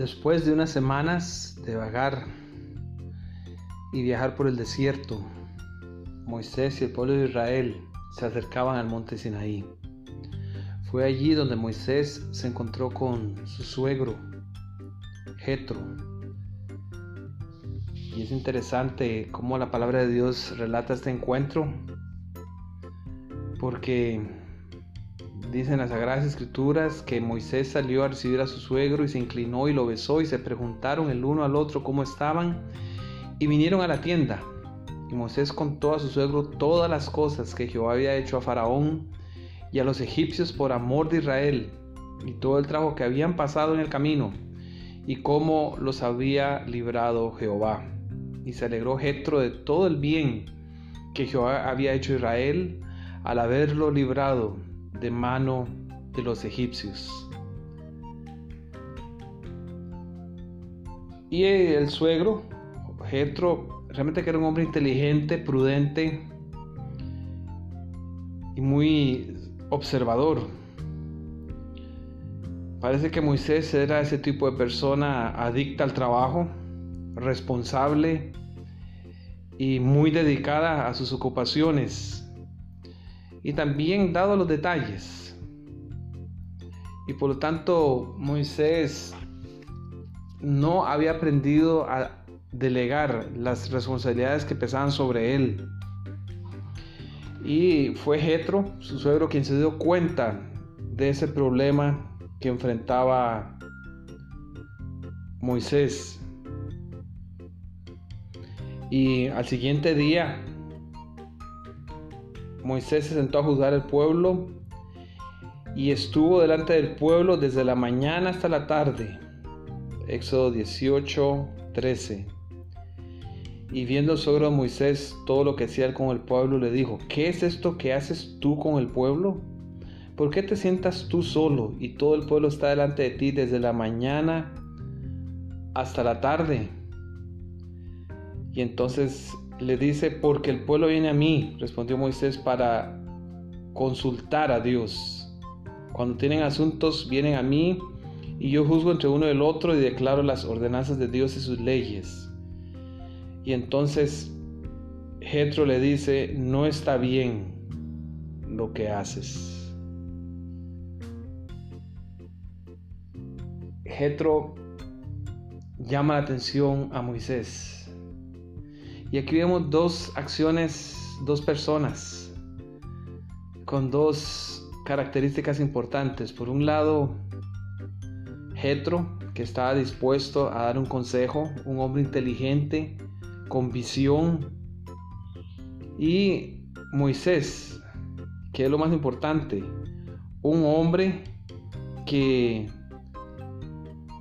Después de unas semanas de vagar y viajar por el desierto, Moisés y el pueblo de Israel se acercaban al monte Sinaí. Fue allí donde Moisés se encontró con su suegro, Jetro. Y es interesante cómo la palabra de Dios relata este encuentro, porque Dicen las Sagradas Escrituras que Moisés salió a recibir a su suegro y se inclinó y lo besó y se preguntaron el uno al otro cómo estaban y vinieron a la tienda. Y Moisés contó a su suegro todas las cosas que Jehová había hecho a Faraón y a los egipcios por amor de Israel y todo el trabajo que habían pasado en el camino y cómo los había librado Jehová. Y se alegró Jetro de todo el bien que Jehová había hecho a Israel al haberlo librado de mano de los egipcios. Y el suegro, Jetro, realmente era un hombre inteligente, prudente y muy observador. Parece que Moisés era ese tipo de persona adicta al trabajo, responsable y muy dedicada a sus ocupaciones y también dado los detalles. Y por lo tanto Moisés no había aprendido a delegar las responsabilidades que pesaban sobre él. Y fue Jetro, su suegro, quien se dio cuenta de ese problema que enfrentaba Moisés. Y al siguiente día Moisés se sentó a juzgar el pueblo y estuvo delante del pueblo desde la mañana hasta la tarde. Éxodo 18, 13. Y viendo el de Moisés todo lo que hacía con el pueblo, le dijo, ¿qué es esto que haces tú con el pueblo? ¿Por qué te sientas tú solo y todo el pueblo está delante de ti desde la mañana hasta la tarde? Y entonces le dice, porque el pueblo viene a mí, respondió Moisés, para consultar a Dios. Cuando tienen asuntos, vienen a mí y yo juzgo entre uno y el otro y declaro las ordenanzas de Dios y sus leyes. Y entonces Jetro le dice, no está bien lo que haces. Jetro llama la atención a Moisés y aquí vemos dos acciones, dos personas con dos características importantes. Por un lado, Jetro, que estaba dispuesto a dar un consejo, un hombre inteligente, con visión. Y Moisés, que es lo más importante, un hombre que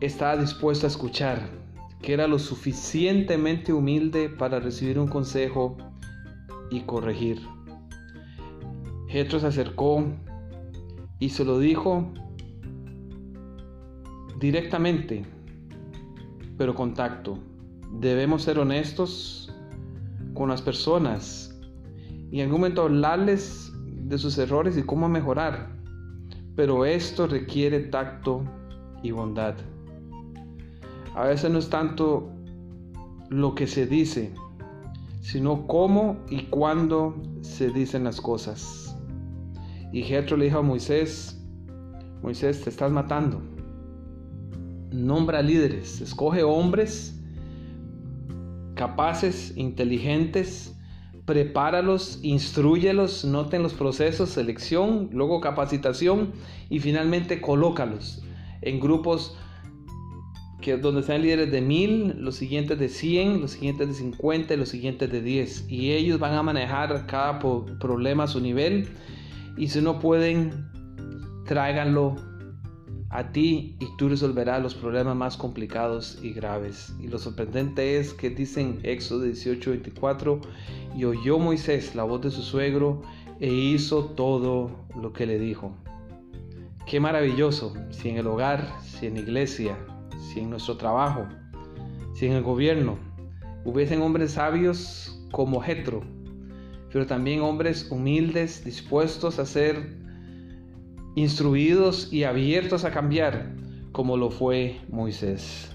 estaba dispuesto a escuchar, que era lo suficientemente humilde para recibir un consejo y corregir. Jetro se acercó y se lo dijo directamente, pero con tacto. Debemos ser honestos con las personas y en algún momento hablarles de sus errores y cómo mejorar. Pero esto requiere tacto y bondad. A veces no es tanto lo que se dice, sino cómo y cuándo se dicen las cosas. Y Jetro le dijo a Moisés, Moisés, te estás matando. Nombra líderes, escoge hombres capaces, inteligentes, prepáralos, instruyelos, noten los procesos, selección, luego capacitación y finalmente colócalos en grupos que donde sean líderes de mil, los siguientes de 100, los siguientes de 50 y los siguientes de 10. Y ellos van a manejar cada problema a su nivel. Y si no pueden, tráiganlo a ti y tú resolverás los problemas más complicados y graves. Y lo sorprendente es que dicen Éxodo 18, 24, y oyó Moisés la voz de su suegro e hizo todo lo que le dijo. Qué maravilloso, si en el hogar, si en iglesia, si en nuestro trabajo, si en el gobierno hubiesen hombres sabios como Jetro, pero también hombres humildes, dispuestos a ser instruidos y abiertos a cambiar, como lo fue Moisés.